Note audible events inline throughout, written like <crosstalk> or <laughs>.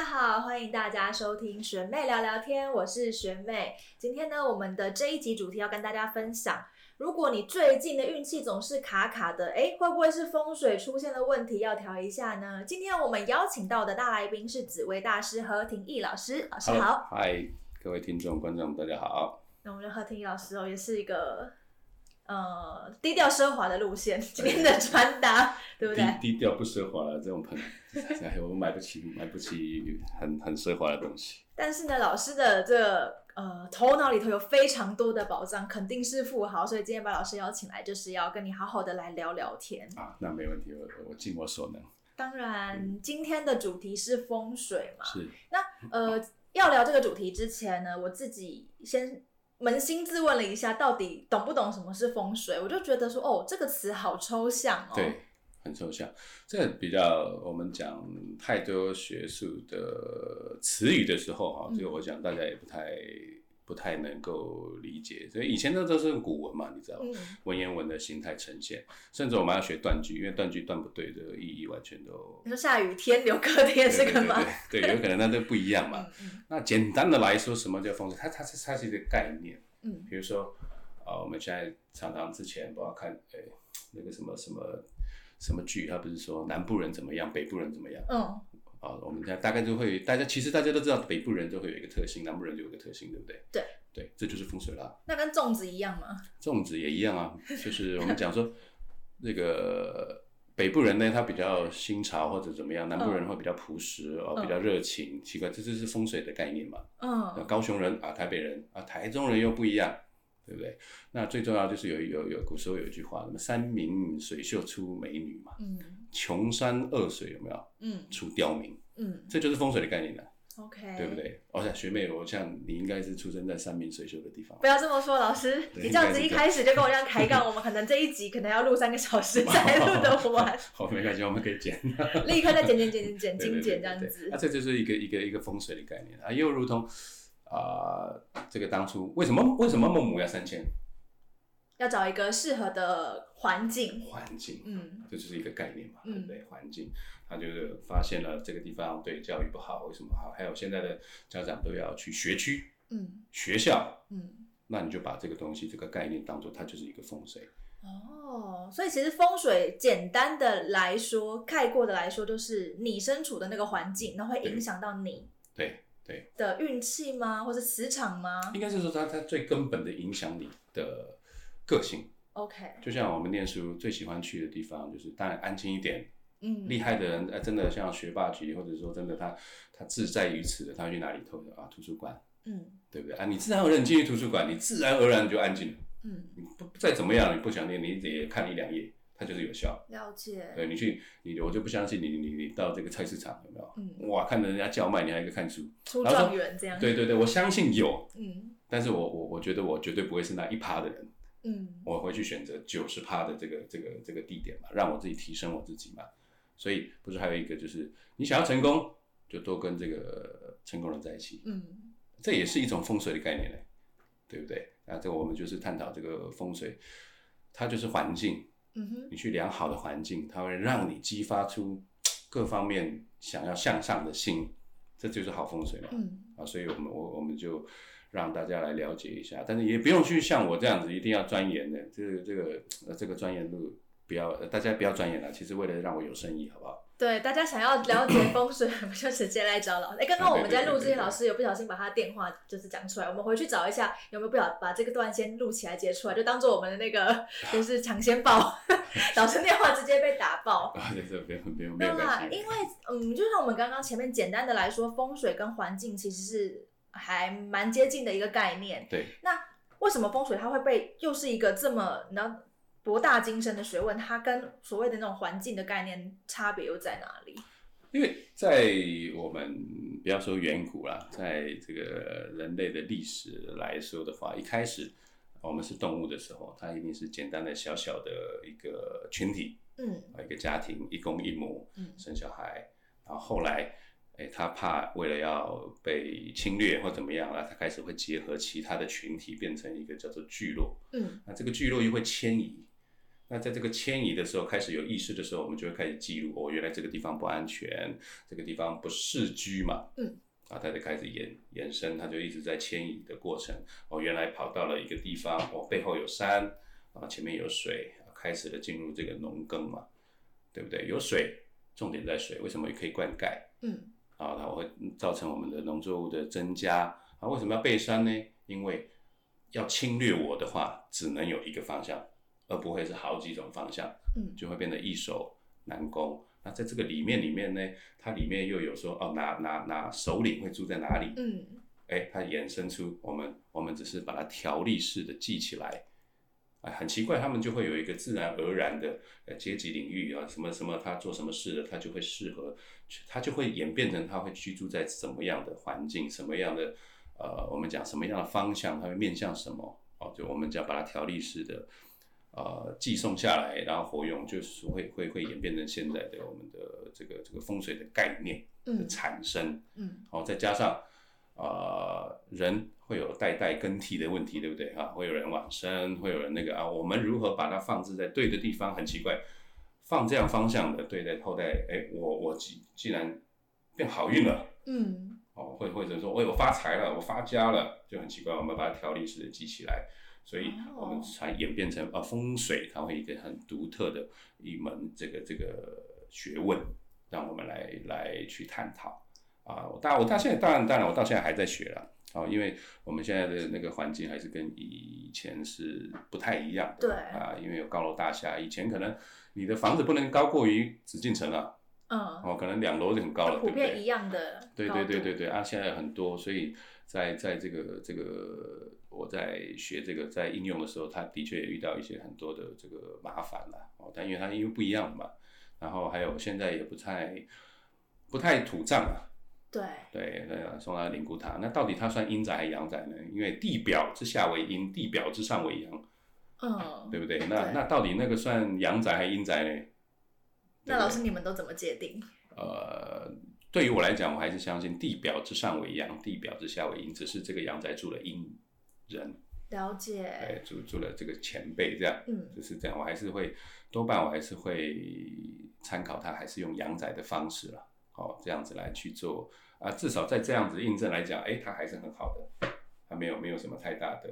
家好，欢迎大家收听学妹聊聊天，我是学妹。今天呢，我们的这一集主题要跟大家分享，如果你最近的运气总是卡卡的，哎，会不会是风水出现了问题，要调一下呢？今天我们邀请到的大来宾是紫薇大师何庭义老师，老师好。嗨，各位听众观众大家好。那我们的何庭义老师哦，也是一个。呃，低调奢华的路线，<laughs> 今天的穿搭，对不对？低低调不奢华了这种朋友，我买不起，买不起很很奢华的东西。但是呢，老师的这呃头脑里头有非常多的宝藏，肯定是富豪，所以今天把老师邀请来，就是要跟你好好的来聊聊天啊。那没问题，我我尽我所能。当然，今天的主题是风水嘛。是。那呃，要聊这个主题之前呢，我自己先。扪心自问了一下，到底懂不懂什么是风水？我就觉得说，哦，这个词好抽象哦。对，很抽象。这个比较我们讲太多学术的词语的时候，哈，这个我想大家也不太。不太能够理解，所以以前那都是古文嘛，你知道，文言文的形态呈现，甚至我们要学断句，因为断句断不对的意义完全都。你说下雨天留个天是干嘛？对，<laughs> 有可能那都不一样嘛。那简单的来说，什么叫风水？它它是它是一个概念。嗯，比如说啊，我们现在常常之前不要看，哎，那个什么什么什么剧，他不是说南部人怎么样，北部人怎么样？嗯。啊，我们家大概就会，大家其实大家都知道，北部人都会有一个特性，南部人就有一个特性，对不对？对对，这就是风水啦。那跟粽子一样吗？粽子也一样啊，就是我们讲说，那个北部人呢，他比较新潮或者怎么样，南部人会比较朴实哦，比较热情。奇怪，这就是风水的概念嘛。嗯。高雄人啊，台北人啊，台中人又不一样。对不对？那最重要就是有有有古时候有一句话，什么山明水秀出美女嘛，嗯，穷山恶水有没有？嗯，出刁民，嗯，这就是风水的概念了。OK，对不对？哦，想学妹，我像你应该是出生在山明水秀的地方。不要这么说，老师，你这样子一开始就跟我这样抬杠，我们可能这一集可能要录三个小时才录得完。<laughs> 好，没关系，我们可以剪，<laughs> 立刻再剪剪剪剪剪精简这样子。那这就是一个一个一个风水的概念啊，又如同。啊，这个当初为什么为什么孟母要三迁？要找一个适合的环境。环境，嗯，这就是一个概念嘛，对不对？环境，他就是发现了这个地方对教育不好，为什么好？还有现在的家长都要去学区，嗯，学校，嗯，那你就把这个东西这个概念当做它就是一个风水。哦，所以其实风水简单的来说，概括的来说，就是你身处的那个环境，然后会影响到你。对。的运气吗，或者磁场吗？应该是说它它最根本的影响你的个性。OK，就像我们念书最喜欢去的地方，就是当然安静一点。嗯，厉害的人，哎，真的像学霸级，或者说真的他他自在于此的，他去哪里偷的啊？图书馆。嗯，对不对啊？你自然而然进去图书馆，你自然而然就安静了。嗯，你不再怎么样，你不想念，你也看一两页。它就是有效，了解。对你去，你我就不相信你，你你到这个菜市场有没有？嗯，哇，看着人家叫卖，你还一个看书，出状元这样。对对对，我相信有，嗯，但是我我我觉得我绝对不会是那一趴的人，嗯，我会去选择九十趴的这个这个这个地点嘛，让我自己提升我自己嘛。所以不是还有一个就是，你想要成功，就多跟这个成功人在一起，嗯，这也是一种风水的概念嘞，对不对？啊这我们就是探讨这个风水，它就是环境。嗯哼，你去良好的环境，它会让你激发出各方面想要向上的心，这就是好风水嘛。嗯啊，所以我们我我们就让大家来了解一下，但是也不用去像我这样子一定要钻研的，这个这个呃这个钻研路不要，大家不要钻研了。其实为了让我有生意，好不好？对，大家想要了解风水，我们就直接来找老师。哎，刚刚我们在录之前，老师有不小心把他电话就是讲出来，我们回去找一下有没有不小把这个段先录起来截出来，就当做我们的那个 <laughs> 就是抢先报，<laughs> 老师电话直接被打爆。啊，对对，不用不用不用因为嗯，就像我们刚刚前面简单的来说，风水跟环境其实是还蛮接近的一个概念。对。那为什么风水它会被又是一个这么能？博大精深的学问，它跟所谓的那种环境的概念差别又在哪里？因为在我们不要说远古啦，在这个人类的历史来说的话，一开始我们是动物的时候，它一定是简单的小小的一个群体，嗯，一个家庭一公一母，嗯，生小孩，然后后来，哎，他怕为了要被侵略或怎么样了，他开始会结合其他的群体，变成一个叫做聚落，嗯，那这个聚落又会迁移。那在这个迁移的时候，开始有意识的时候，我们就会开始记录，哦，原来这个地方不安全，这个地方不适居嘛。嗯。啊，它就开始延延伸，它就一直在迁移的过程。哦，原来跑到了一个地方，哦，背后有山，啊，前面有水，啊开始了进入这个农耕嘛，对不对？有水，重点在水，为什么也可以灌溉？嗯。啊，它会造成我们的农作物的增加。啊，为什么要背山呢？因为要侵略我的话，只能有一个方向。而不会是好几种方向，嗯，就会变得易守难攻。那在这个里面里面呢，它里面又有说哦，哪哪哪首领会住在哪里？嗯，哎，它衍生出我们我们只是把它条例式的记起来，哎，很奇怪，他们就会有一个自然而然的呃阶级领域啊，什么什么他做什么事的，他就会适合，他就会演变成他会居住在什么样的环境，什么样的呃，我们讲什么样的方向，他会面向什么？哦，就我们讲把它条例式的。呃，寄送下来，然后活用，就是会会会演变成现在的我们的这个这个风水的概念的产生，嗯，好，再加上呃人会有代代更替的问题，对不对啊？会有人往生，会有人那个啊，我们如何把它放置在对的地方？很奇怪，放这样方向的对待后代，哎，我我既既然变好运了，嗯，哦，会或者说，哎，我发财了，我发家了，就很奇怪，我们把它条例式的记起来。所以我们才演变成啊风水，它会一个很独特的一门这个这个学问，让我们来来去探讨啊。我大我到现在当然当然我到现在还在学了啊，因为我们现在的那个环境还是跟以前是不太一样的。对啊，因为有高楼大厦，以前可能你的房子不能高过于紫禁城啊。嗯。哦，可能两楼就很高了，普遍一样的。对对对对对啊，现在很多，所以在在这个这个。我在学这个，在应用的时候，他的确也遇到一些很多的这个麻烦了哦。但因为它因为不一样嘛，然后还有现在也不太不太土葬啊。对对，那送来灵骨塔，那到底它算阴宅还是阳宅呢？因为地表之下为阴，地表之上为阳，嗯，对不对？那那到底那个算阳宅还是阴宅呢？那老师你们都怎么界定？呃，对于我来讲，我还是相信地表之上为阳，地表之下为阴，只是这个阳宅住了阴。人了解，哎，住住了这个前辈这样，嗯，就是这样，我还是会多半我还是会参考他，还是用阳宅的方式了，哦，这样子来去做啊，至少在这样子印证来讲，哎，他还是很好的，他没有没有什么太大的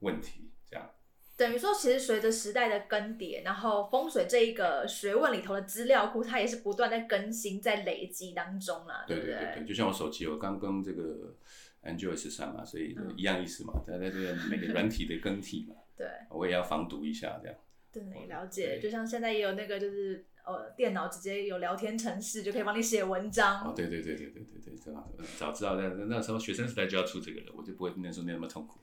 问题，这样。等于说，其实随着时代的更迭，然后风水这一个学问里头的资料库，它也是不断在更新、在累积当中啦，对不对？对对对，就像我手机，我刚跟这个。Android 十三嘛，所以一样意思嘛，在在这个每个软体的更替嘛，<laughs> 对，我也要防毒一下这样。对，了解。就像现在也有那个，就是呃，电脑直接有聊天程式，就可以帮你写文章。哦，对对对对对对对，这样早知道那那时候学生时代就要出这个了，我就不会念书念那么痛苦。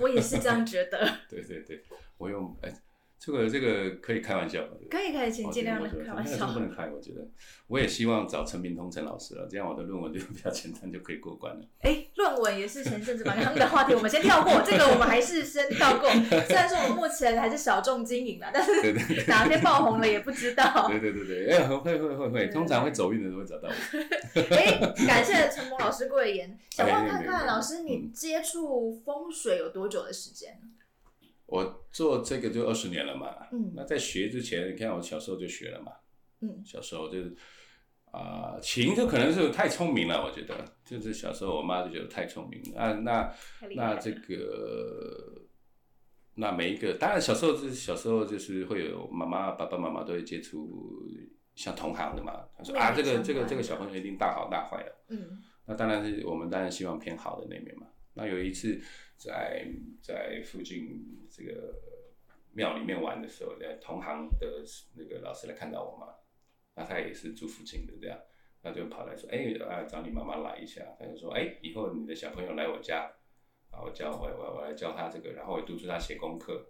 我也是这样觉得。对对对，我用哎。这个这个可以开玩笑，可以可以，请尽量的开玩笑。不能开，我觉得。我也希望找陈明通陈老师了，这样我的论文就比较简单，就可以过关了。<laughs> 哎，论文也是前阵子蛮夯的话题，我们先跳过这个，我们还是先跳过。虽然说我们目前还是小众经营啦，但是哪天爆红了也不知道。<laughs> 对对对对，哎，会会会会，通常会走运的都会找到我。<laughs> 哎，感谢陈博老师贵言。想问看看老师，你接触风水有多久的时间？我做这个就二十年了嘛，嗯。那在学之前，你看我小时候就学了嘛，嗯。小时候就是啊，琴就可能是太聪明了，我觉得就是小时候我妈就觉得太聪明了。啊，那那这个那每一个当然小时候是小时候就是会有妈妈爸爸妈妈都会接触像同行的嘛，他说啊这个这个这个小朋友一定大好大坏的，嗯，那当然是我们当然希望偏好的那面嘛，那有一次。在在附近这个庙里面玩的时候，在同行的那个老师来看到我嘛，那他也是住附近的这样，他就跑来说，哎，啊找你妈妈来一下，他就说，哎，以后你的小朋友来我家，啊我教我我我来教他这个，然后我督促他写功课，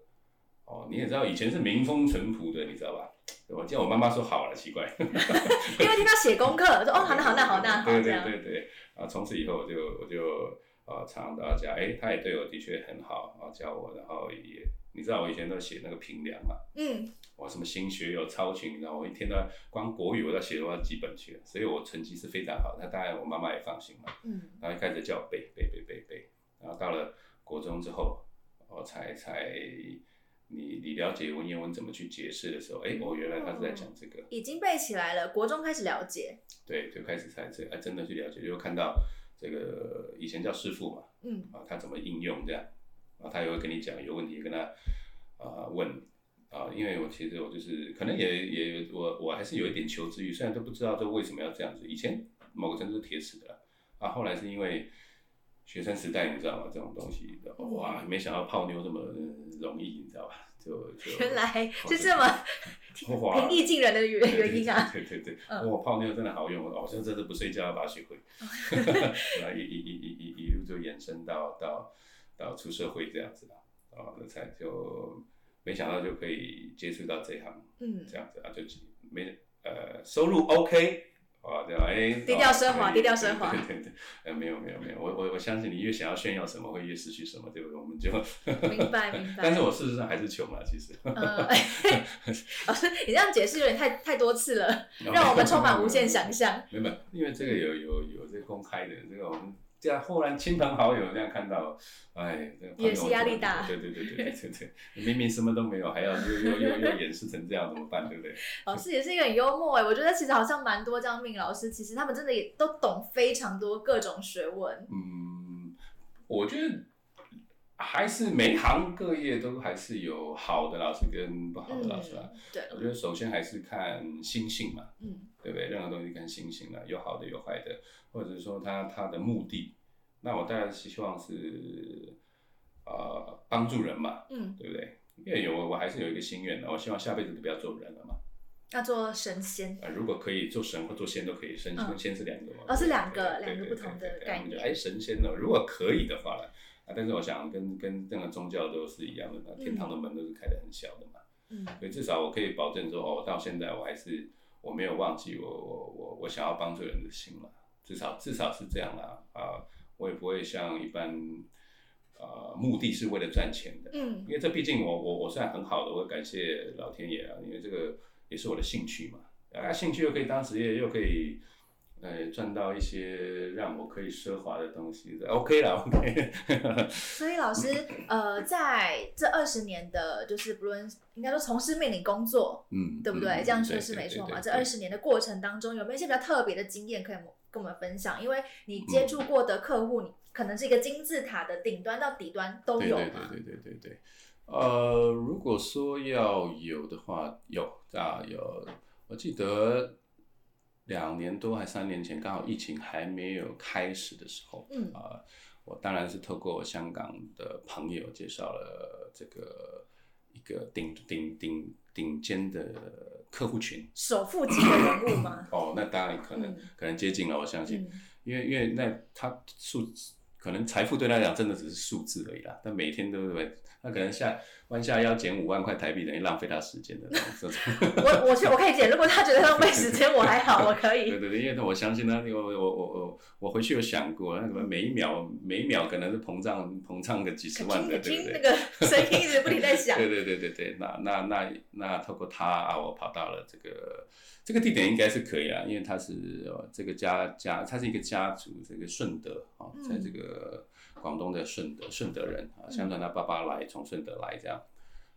哦你也知道以前是民风淳朴的，你知道吧？我叫我妈妈说好了，奇怪，<laughs> 因为听他写功课，我说哦好那好那好那好对对对对，啊从此以后我就我就。啊，常常到家，哎，他也对我的确很好，啊，教我，然后也，你知道我以前都写那个评量嘛，嗯，我，什么新学有超群，然后我一天都要光国语我都写的话几本去，所以我成绩是非常好，那当然我妈妈也放心嘛，嗯，然后一开始叫我背背背背背，然后到了国中之后，我才才你你了解文言文怎么去解释的时候，哎，哦，原来他是在讲这个，已经背起来了，国中开始了解，对，就开始才这，哎，真的去了解，就看到这个以前叫师傅嘛，嗯，啊，他怎么应用这样，啊，他也会跟你讲，有问题跟他啊问，啊，因为我其实我就是可能也也我我还是有一点求知欲，虽然都不知道这为什么要这样子，以前某个程度是铁齿的，啊，后来是因为。学生时代，你知道吗？这种东西，哇，没想到泡妞这么容易，你知道吧？就就原来是这么 <laughs> 平易近人的原原因啊！对对对，哇，泡妞真的好用哦！像真的不睡觉要把它学会，<laughs> <laughs> 一一一一一一路就延伸到到到出社会这样子了，哦，那才就没想到就可以接触到这行，嗯，这样子啊，就没呃收入 OK。哦，对吧？哎，低调奢华，低调奢华。对对对，呃，没有没有没有，我我我相信你越想要炫耀什么，会越失去什么，对不对？我们就明白明白。<laughs> 但是我事实上还是穷了，其实。老师，你这样解释有点太太多次了，让我们充满无限 <laughs> 想象。没有，因为这个有有有这公开的这个我们。这样忽然亲朋好友这样看到，哎，也是压力大。对对对对对对对，明明什么都没有，还要又又又又掩饰成这样，怎么办？对不对？<laughs> 老师也是一个很幽默哎，我觉得其实好像蛮多这样命老师，其实他们真的也都懂非常多各种学问。嗯，我觉得还是每行各业都还是有好的老师跟不好的老师啊。对，我觉得首先还是看心性嘛。嗯。对不对？任何东西看心性了，有好的有坏的，或者说他他的目的，那我当然是希望是，呃，帮助人嘛，嗯，对不对？因为有我还是有一个心愿的，我希望下辈子都不要做人了嘛，要做神仙。啊，如果可以做神或做仙都可以，神跟仙是两个嘛，哦，是两个两个不同的概念。哎，神仙呢？如果可以的话呢？啊，但是我想跟跟任何宗教都是一样的，那天堂的门都是开的很小的嘛，嗯，所以至少我可以保证说，哦，到现在我还是。我没有忘记我我我我想要帮助人的心嘛，至少至少是这样啦啊，我也不会像一般，呃，目的是为了赚钱的，嗯，因为这毕竟我我我算很好的，我感谢老天爷啊，因为这个也是我的兴趣嘛，啊，兴趣又可以当职业，又可以。呃，赚到一些让我可以奢华的东西，OK 了，OK。<laughs> 所以老师，呃，在这二十年的，就是不论应该说从事命理工作，嗯，对不对？这样说是没错嘛。这二十年的过程当中，有没有一些比较特别的经验可以跟我们分享？因为你接触过的客户，你可能是一个金字塔的顶端到底端都有嘛？对对对对对对。呃，如果说要有的话，有啊有，我记得。两年多还三年前，刚好疫情还没有开始的时候，嗯。啊，我当然是透过香港的朋友介绍了这个一个顶顶顶顶尖的客户群，首富级的人物吗？哦，那当然可能可能接近了，我相信，因为因为那他数可能财富对他来讲真的只是数字而已啦，但每天都对，他可能下。弯下腰减五万块台币，等于浪费他时间的那种。我我去，我可以减。如果他觉得浪费时间，我还好，我可以。对对对，因为我相信他，我我我我我回去有想过，那什么每一秒每一秒可能是膨胀膨胀个几十万的，对不对？那个声音一直不停在响。对对对对对，那那那那透过他啊，我跑到了这个这个地点应该是可以啊，因为他是这个家家，他是一个家族，这个顺德啊，在这个。广东的顺德顺德人啊，相传他爸爸来从顺德来这样，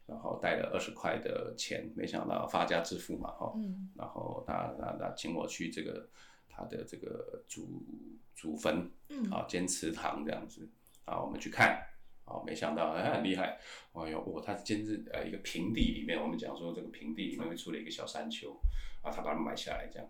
然后带了二十块的钱，没想到发家致富嘛哈，然后他他他请我去这个他的这个祖祖坟，啊建祠堂这样子，啊我们去看，哦没想到哎很厉害，哎呦我他建是呃一个平地里面，我们讲说这个平地里面会出了一个小山丘，啊他把它买下来这样，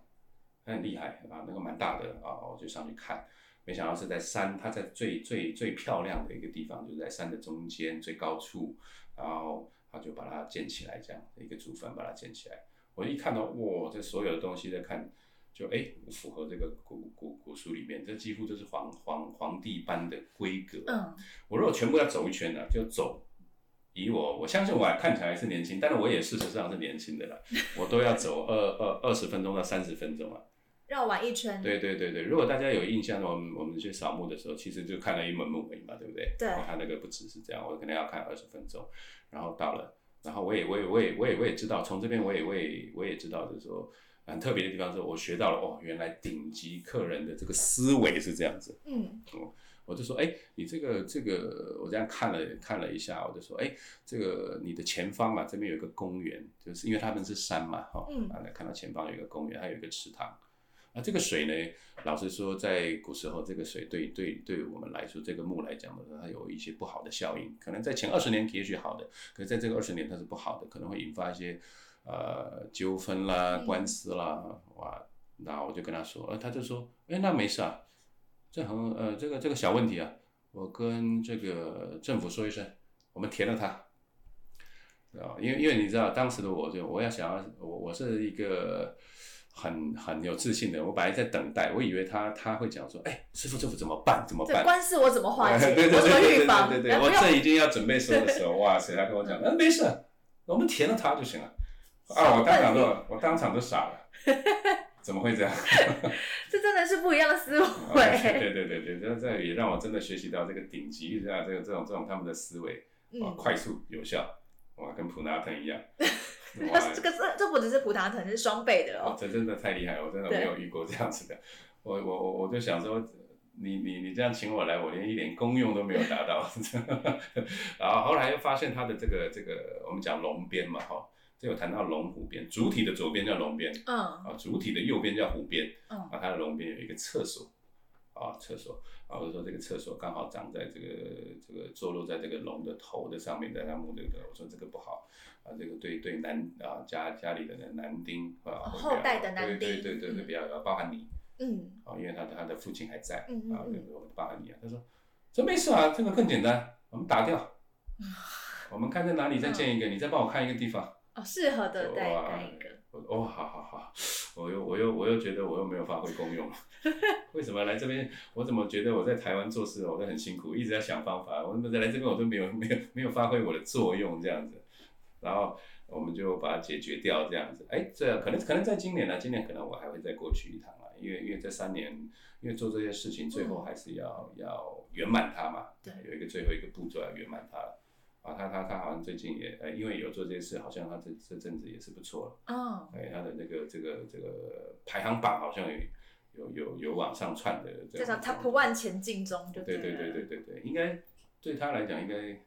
很厉害啊那个蛮大的啊我就上去看。没想到是在山，它在最最最漂亮的一个地方，就是在山的中间最高处，然后他就把它建起来，这样一个祖坟把它建起来。我一看到，哇，这所有的东西在看，就哎符合这个古古古书里面，这几乎就是皇皇皇帝般的规格。嗯，我如果全部要走一圈呢，就走，以我我相信我看起来是年轻，但是我也事实上是年轻的了，<laughs> 我都要走二二二十分钟到三十分钟啊。绕完一圈。对对对对，如果大家有印象，我们我们去扫墓的时候，其实就看了一门墓而已嘛，对不对？对。他那个不只是这样，我可能要看二十分钟，然后到了，然后我也我也我也我也我也知道，从这边我也我也我也知道，就是说很特别的地方，是我学到了哦，原来顶级客人的这个思维是这样子。嗯。我就说，哎，你这个这个，我这样看了看了一下，我就说，哎，这个你的前方嘛，这边有一个公园，就是因为他们是山嘛，哈，啊，看到前方有一个公园，还有一个池塘，啊，这个水呢，老实说，在古时候，这个水对对对我们来说，这个木来讲的，它有一些不好的效应，可能在前二十年也许好的，可是在这个二十年它是不好的，可能会引发一些呃纠纷啦、官司啦，哇，那我就跟他说，呃，他就说，哎，那没事啊。这很呃，这个这个小问题啊，我跟这个政府说一声，我们填了它，啊，因为因为你知道，当时的我就我要想要我我是一个很很有自信的，我本来在等待，我以为他他会讲说，哎，师傅政府怎么办？怎么办？官司我怎么化解？<laughs> 对对对对对对，我这已经要准备说的时候，哇塞，他跟我讲，嗯，没事，我们填了他就行了。啊，我当场都我当场都傻了。<laughs> 怎么会这样？<laughs> 这真的是不一样的思维。对对对对，这这也让我真的学习到这个顶级这样这个这种这种他们的思维啊，快速有效，哇，跟普拿藤一样。<laughs> 哇，这个这这不只是普拿藤，是双倍的哦。这真的太厉害了，我真的没有遇过这样子的。我我我我就想说，你你你这样请我来，我连一点功用都没有达到。然后后来又发现他的这个这个，我们讲龙鞭嘛，哈。有谈到龙虎边，主体的左边叫龙边，嗯，啊，主体的右边叫虎边，嗯，啊，它的龙边有一个厕所，啊，厕所，啊，我说这个厕所刚好长在这个这个坐落在这个龙的头的上面，在它木这个，我说这个不好，啊，这个对对男啊家家里的男丁啊，后代的男丁，对对对对，比较要包含你，嗯，啊，因为他的他的父亲还在，嗯啊，包含你啊，他说这没事啊，这个更简单，我们打掉，<laughs> 我们看在哪里再建一个，你再帮我看一个地方。哦，适合的带带一个。哦，好好好，我又我又我又觉得我又没有发挥功用，<laughs> 为什么来这边？我怎么觉得我在台湾做事我都很辛苦，一直在想方法。我怎么来这边我都没有没有没有发挥我的作用这样子。然后我们就把它解决掉这样子。哎，这可能可能在今年呢，今年可能我还会再过去一趟啊，因为因为这三年因为做这些事情，最后还是要要圆满它嘛。对，有一个最后一个步骤要圆满它了。啊，他他他好像最近也，呃，因为有做这些事，好像他这这阵子也是不错了。哦。哎，他的那个这个这个排行榜好像有有有有往上窜的。这叫 Top One 前进中，就对。对对对对对对，应该对他来讲，应该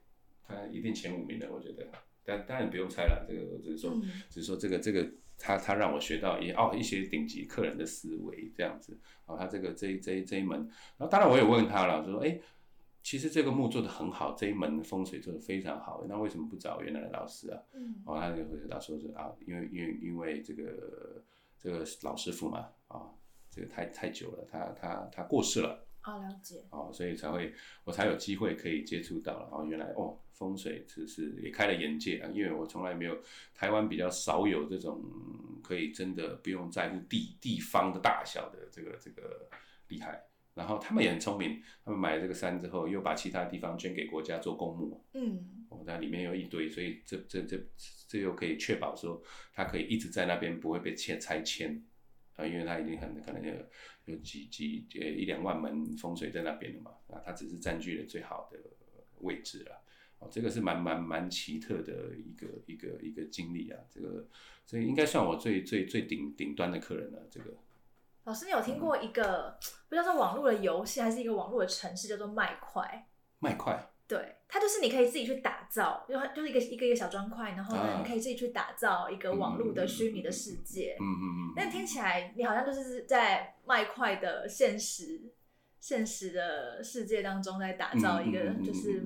他一定前五名的，我觉得。但当然不用猜了，这个只是说，只是说这个这个他他让我学到一哦一些顶级客人的思维这样子。啊，他这个这这这一门，然后当然我也问他了，就说哎。其实这个墓做的很好，这一门风水做的非常好，那为什么不找原来的老师啊？嗯，哦，他就回答说是啊，因为因为因为这个这个老师傅嘛，啊，这个太太久了，他他他过世了。哦，了解。哦，所以才会我才有机会可以接触到了。哦，原来哦，风水只是也开了眼界啊，因为我从来没有台湾比较少有这种可以真的不用在乎地地方的大小的这个这个厉害。然后他们也很聪明，他们买了这个山之后，又把其他地方捐给国家做公墓。嗯，哦，那里面有一堆，所以这这这这又可以确保说，它可以一直在那边不会被迁拆迁啊，因为它已经很可能有有几几呃一两万门风水在那边了嘛，啊，它只是占据了最好的位置了。哦，这个是蛮蛮蛮奇特的一个一个一个经历啊，这个所以应该算我最最最顶顶端的客人了，这个。老师，你有听过一个不知道是网络的游戏，还是一个网络的城市，叫做麦块？麦块，对，它就是你可以自己去打造，就就是一个一个一个小砖块，然后呢，你可以自己去打造一个网络的虚拟的世界。嗯嗯嗯。但听起来你好像就是在麦块的现实现实的世界当中，在打造一个就是。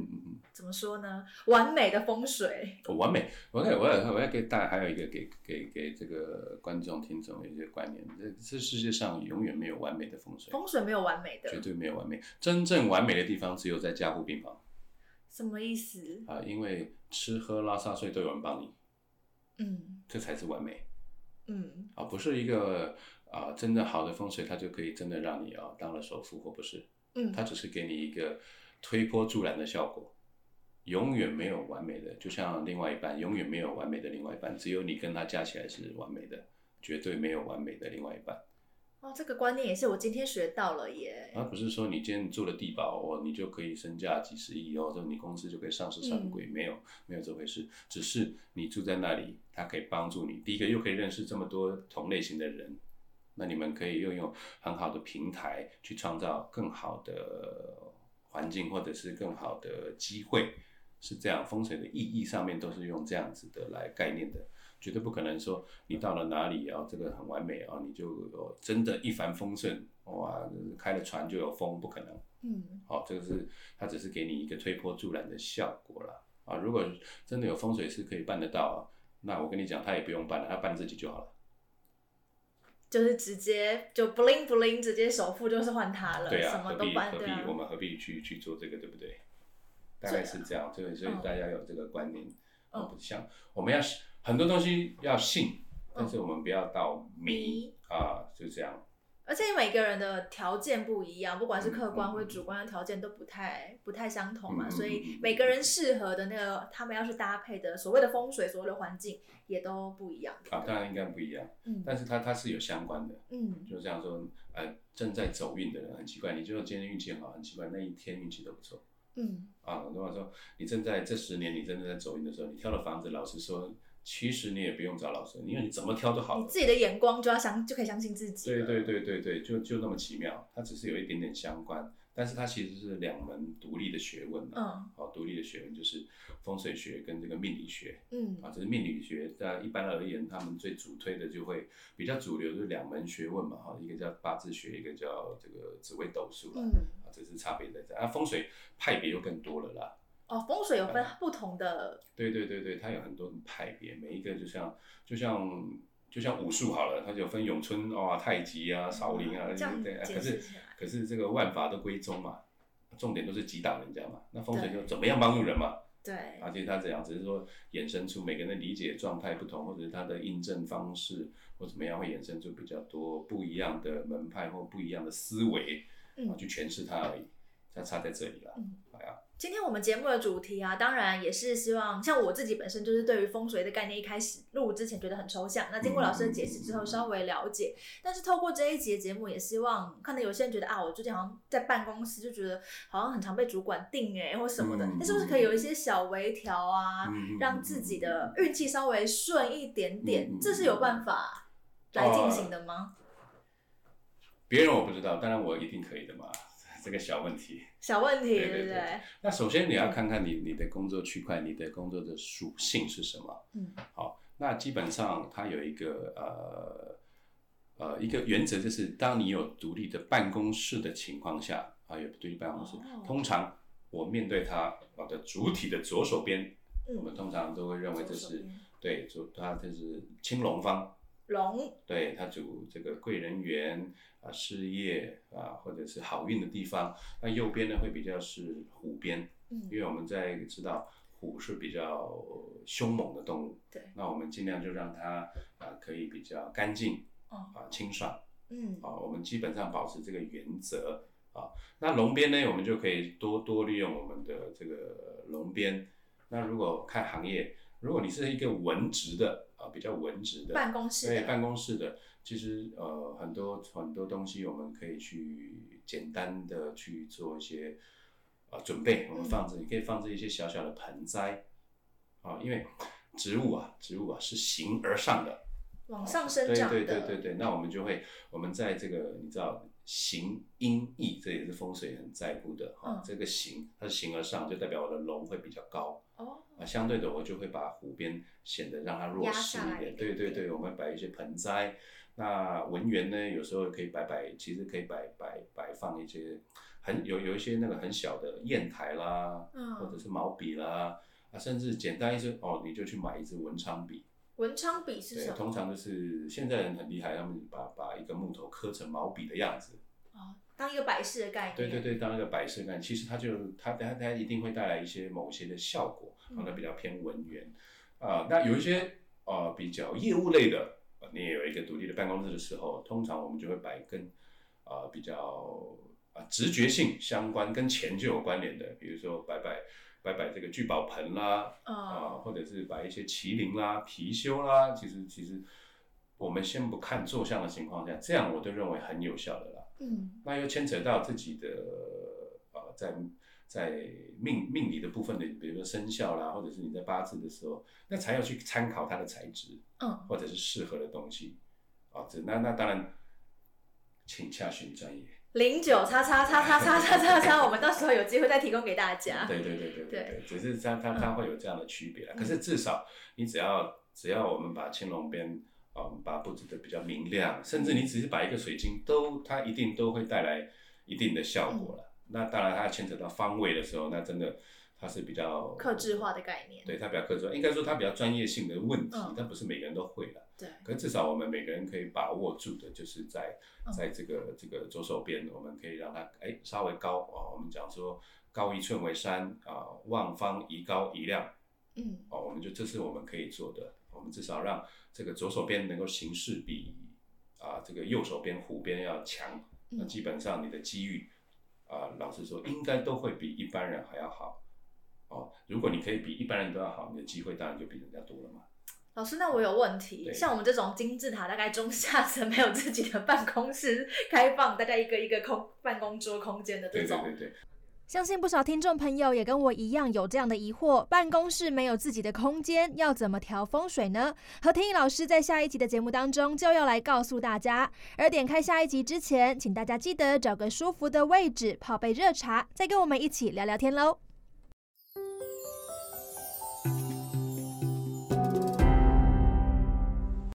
怎么说呢？完美的风水，完美。我我也我也给大家还有一个给给给这个观众听众一些观念：这这世界上永远没有完美的风水，风水没有完美的，绝对没有完美。真正完美的地方只有在加护病房。什么意思？啊，因为吃喝拉撒睡都有人帮你，嗯，这才是完美。嗯，啊，不是一个啊，真的好的风水，它就可以真的让你啊当了首富或不是？嗯，它只是给你一个推波助澜的效果。永远没有完美的，就像另外一半，永远没有完美的另外一半，只有你跟他加起来是完美的，绝对没有完美的另外一半。哦，这个观念也是我今天学到了耶。而不是说你今天做了地保哦，你就可以身价几十亿哦，就你公司就可以上市上柜，没有没有这回事。只是你住在那里，它可以帮助你。第一个又可以认识这么多同类型的人，那你们可以又用很好的平台去创造更好的。环境或者是更好的机会，是这样。风水的意义上面都是用这样子的来概念的，绝对不可能说你到了哪里啊，这个很完美啊，你就真的一帆风顺，哇，开了船就有风，不可能。嗯，好，这个是它只是给你一个推波助澜的效果了啊。如果真的有风水师可以办得到，那我跟你讲，他也不用办了，他办自己就好了。就是直接就 bling bling，直接首付就是换他了，对啊，何必何必我们何必去去做这个，对不对？大概是这样，所以所以大家有这个观念，不像我们要很多东西要信，但是我们不要到迷啊，就这样。而且每个人的条件不一样，不管是客观或主观的条件都不太不太相同嘛，所以每个人适合的那个他们要去搭配的所谓的风水，所谓的环境也都不一样。啊，当然应该不一样，嗯，但是它它是有相关的，嗯，就这样说，呃，正在走运的人很奇怪，你就说今天运气好，很奇怪，那一天运气都不错，嗯，啊，如果说你正在这十年你真的在走运的时候，你挑了房子，老实说。其实你也不用找老师，因为你怎么挑都好。你自己的眼光就要相就可以相信自己。对对对对对，就就那么奇妙，它只是有一点点相关，但是它其实是两门独立的学问。嗯。好，独立的学问就是风水学跟这个命理学。嗯。啊，这是命理学，在一般而言，他们最主推的就会比较主流，就是两门学问嘛。哈，一个叫八字学，一个叫这个紫微斗数了。嗯。啊，这是差别在这。啊，风水派别又更多了啦。哦，风水有分不同的。对对对对，它有很多派别，每一个就像就像就像武术好了，它就分咏春啊、太极啊、少林啊，对。可是可是这个万法都归宗嘛，重点都是击倒人家嘛。那风水就怎么样帮助人嘛？对。而且它这样只是说衍生出每个人的理解状态不同，或者是他的印证方式或怎么样会衍生出比较多不一样的门派或不一样的思维啊，去诠释它而已。它差在这里了，好呀。今天我们节目的主题啊，当然也是希望，像我自己本身就是对于风水的概念，一开始录之前觉得很抽象，那经过老师的解释之后稍微了解。但是透过这一节节目，也希望看到有些人觉得啊，我最近好像在办公室就觉得好像很常被主管定哎或什么的，那是不是可以有一些小微调啊，让自己的运气稍微顺一点点？这是有办法来进行的吗？别人我不知道，当然我一定可以的嘛。这个小问题，小问题，对不对？那首先你要看看你你的工作区块，你的工作的属性是什么？嗯，好，那基本上它有一个呃呃一个原则，就是当你有独立的办公室的情况下，啊，有独立办公室，通常我面对它我的主体的左手边，我们通常都会认为这是对，主它这是青龙方。龙，对它主这个贵人缘啊，事业啊，或者是好运的地方。那右边呢会比较是虎边，嗯，因为我们在知道虎是比较凶猛的动物，对，那我们尽量就让它啊可以比较干净，啊清爽，嗯，啊我们基本上保持这个原则啊。那龙边呢，我们就可以多多利用我们的这个龙边。那如果看行业，如果你是一个文职的。啊，比较文职的办公室，对办公室的，其实呃很多很多东西我们可以去简单的去做一些啊准备，我们放置，你可以放置一些小小的盆栽，啊，因为植物啊植物啊是形而上的，往上生长对对对对对，那我们就会我们在这个你知道形音意，这也是风水很在乎的啊，这个形它是形而上，就代表我的龙会比较高。哦。啊，相对的，我就会把湖边显得让它弱势一点。对对对，我们摆一些盆栽。那文员呢，有时候可以摆摆，其实可以摆摆摆放一些很有有一些那个很小的砚台啦，或者是毛笔啦，啊，甚至简单一些哦，你就去买一支文昌笔。文昌笔是什么？通常就是现在人很厉害，他们把把一个木头刻成毛笔的样子。当一个摆设的概念。对对对，当一个摆设概念，其实它就它它它一定会带来一些某些的效果，可能比较偏文员啊。那有一些呃比较业务类的，你也有一个独立的办公室的时候，通常我们就会摆跟啊比较啊直觉性相关、跟钱就有关联的，比如说摆摆摆摆这个聚宝盆啦，啊或者是摆一些麒麟啦、貔貅啦，其实其实我们先不看坐像的情况下，这样我都认为很有效的啦。嗯，那又牵扯到自己的呃，在在命命理的部分的，比如说生肖啦，或者是你在八字的时候，那才要去参考它的材质，嗯，或者是适合的东西，啊，这那那当然，请洽询专业，零九叉叉叉叉叉叉叉叉，我们到时候有机会再提供给大家。对对对对对对，只是它它它会有这样的区别可是至少你只要只要我们把青龙边嗯把它布置的比较明亮，甚至你只是把一个水晶都，它一定都会带来一定的效果了。那当然它牵扯到方位的时候，那真的。它是比较克制化的概念，对它比较克制，应该说它比较专业性的问题，但不是每个人都会的。对，可至少我们每个人可以把握住的，就是在在这个这个左手边，我们可以让它哎稍微高啊，我们讲说高一寸为山啊，望方宜高宜亮，嗯，哦，我们就这是我们可以做的，我们至少让这个左手边能够形势比啊这个右手边湖边要强，那基本上你的机遇啊，老实说应该都会比一般人还要好。哦，如果你可以比一般人都要好，你的机会当然就比人家多了嘛。老师，那我有问题，像我们这种金字塔大概中下层 <laughs> 没有自己的办公室开放，大概一个一个空办公桌空间的这种。对对对。相信不少听众朋友也跟我一样有这样的疑惑：办公室没有自己的空间，要怎么调风水呢？何天意老师在下一集的节目当中就要来告诉大家。而点开下一集之前，请大家记得找个舒服的位置，泡杯热茶，再跟我们一起聊聊天喽。